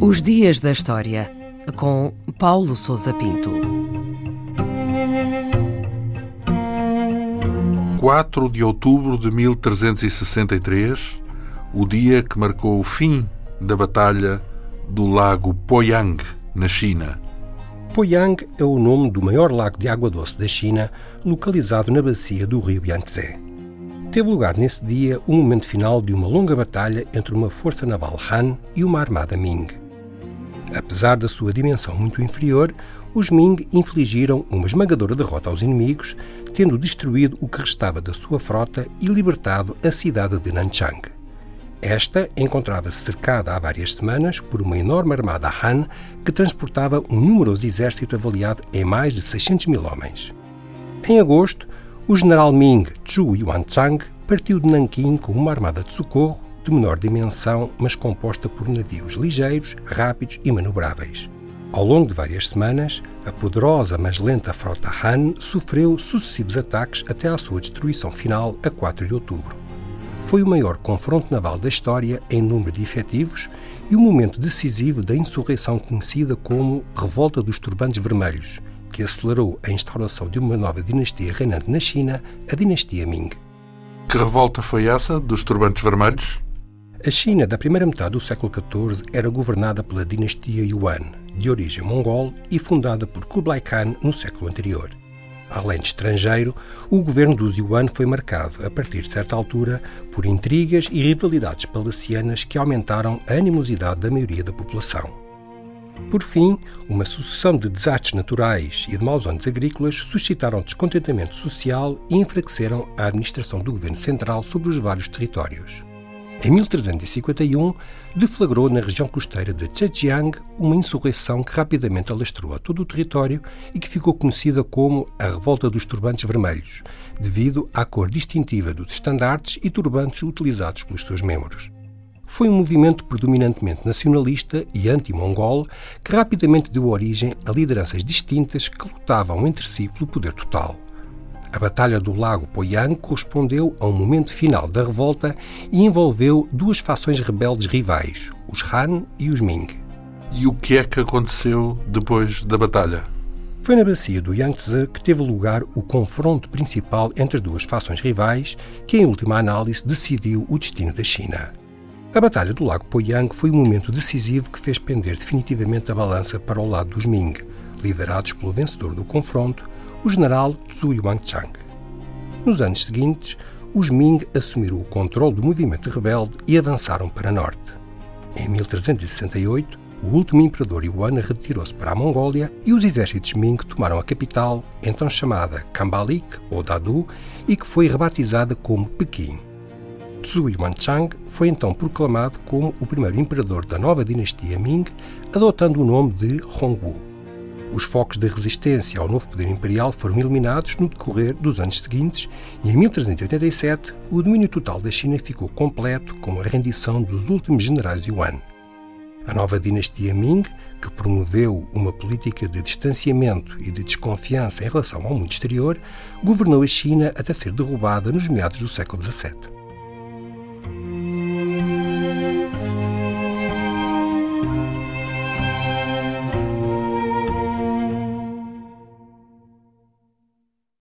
Os Dias da História, com Paulo Souza Pinto. 4 de outubro de 1363, o dia que marcou o fim da Batalha do Lago Poyang, na China. Poyang é o nome do maior lago de água doce da China, localizado na bacia do rio Yangtze. Teve lugar nesse dia o momento final de uma longa batalha entre uma força naval Han e uma armada Ming. Apesar da sua dimensão muito inferior, os Ming infligiram uma esmagadora derrota aos inimigos, tendo destruído o que restava da sua frota e libertado a cidade de Nanchang. Esta encontrava-se cercada há várias semanas por uma enorme armada Han que transportava um numeroso exército avaliado em mais de 600 mil homens. Em agosto, o general Ming Zhu Yuanzhang partiu de Nanquim com uma armada de socorro de menor dimensão, mas composta por navios ligeiros, rápidos e manobráveis. Ao longo de várias semanas, a poderosa mas lenta frota Han sofreu sucessivos ataques até à sua destruição final a 4 de outubro. Foi o maior confronto naval da história em número de efetivos e o momento decisivo da insurreição conhecida como Revolta dos Turbantes Vermelhos, que acelerou a instauração de uma nova dinastia reinante na China, a dinastia Ming. Que revolta foi essa dos Turbantes Vermelhos? A China da primeira metade do século XIV era governada pela dinastia Yuan, de origem mongol e fundada por Kublai Khan no século anterior. Além de estrangeiro, o governo dos Yuan foi marcado, a partir de certa altura, por intrigas e rivalidades palacianas que aumentaram a animosidade da maioria da população. Por fim, uma sucessão de desastres naturais e de maus anos agrícolas suscitaram descontentamento social e enfraqueceram a administração do governo central sobre os vários territórios. Em 1351, deflagrou na região costeira de Zhejiang uma insurreição que rapidamente alastrou a todo o território e que ficou conhecida como a Revolta dos Turbantes Vermelhos, devido à cor distintiva dos estandartes e turbantes utilizados pelos seus membros. Foi um movimento predominantemente nacionalista e anti-mongol que rapidamente deu origem a lideranças distintas que lutavam entre si pelo poder total. A Batalha do Lago Poyang correspondeu a um momento final da revolta e envolveu duas fações rebeldes rivais, os Han e os Ming. E o que é que aconteceu depois da batalha? Foi na bacia do Yangtze que teve lugar o confronto principal entre as duas fações rivais, que, em última análise, decidiu o destino da China. A Batalha do Lago Poyang foi o momento decisivo que fez pender definitivamente a balança para o lado dos Ming, liderados pelo vencedor do confronto, o general Zhu Yuanchang. Nos anos seguintes, os Ming assumiram o controle do movimento rebelde e avançaram para norte. Em 1368, o último imperador Yuan retirou-se para a Mongólia e os exércitos Ming tomaram a capital, então chamada Kambalik ou Dadu, e que foi rebatizada como Pequim. Zhu Yuanchang foi então proclamado como o primeiro imperador da nova dinastia Ming, adotando o nome de Hongwu. Os focos de resistência ao novo poder imperial foram eliminados no decorrer dos anos seguintes e em 1387 o domínio total da China ficou completo com a rendição dos últimos generais Yuan. A nova dinastia Ming, que promoveu uma política de distanciamento e de desconfiança em relação ao mundo exterior, governou a China até ser derrubada nos meados do século XVII.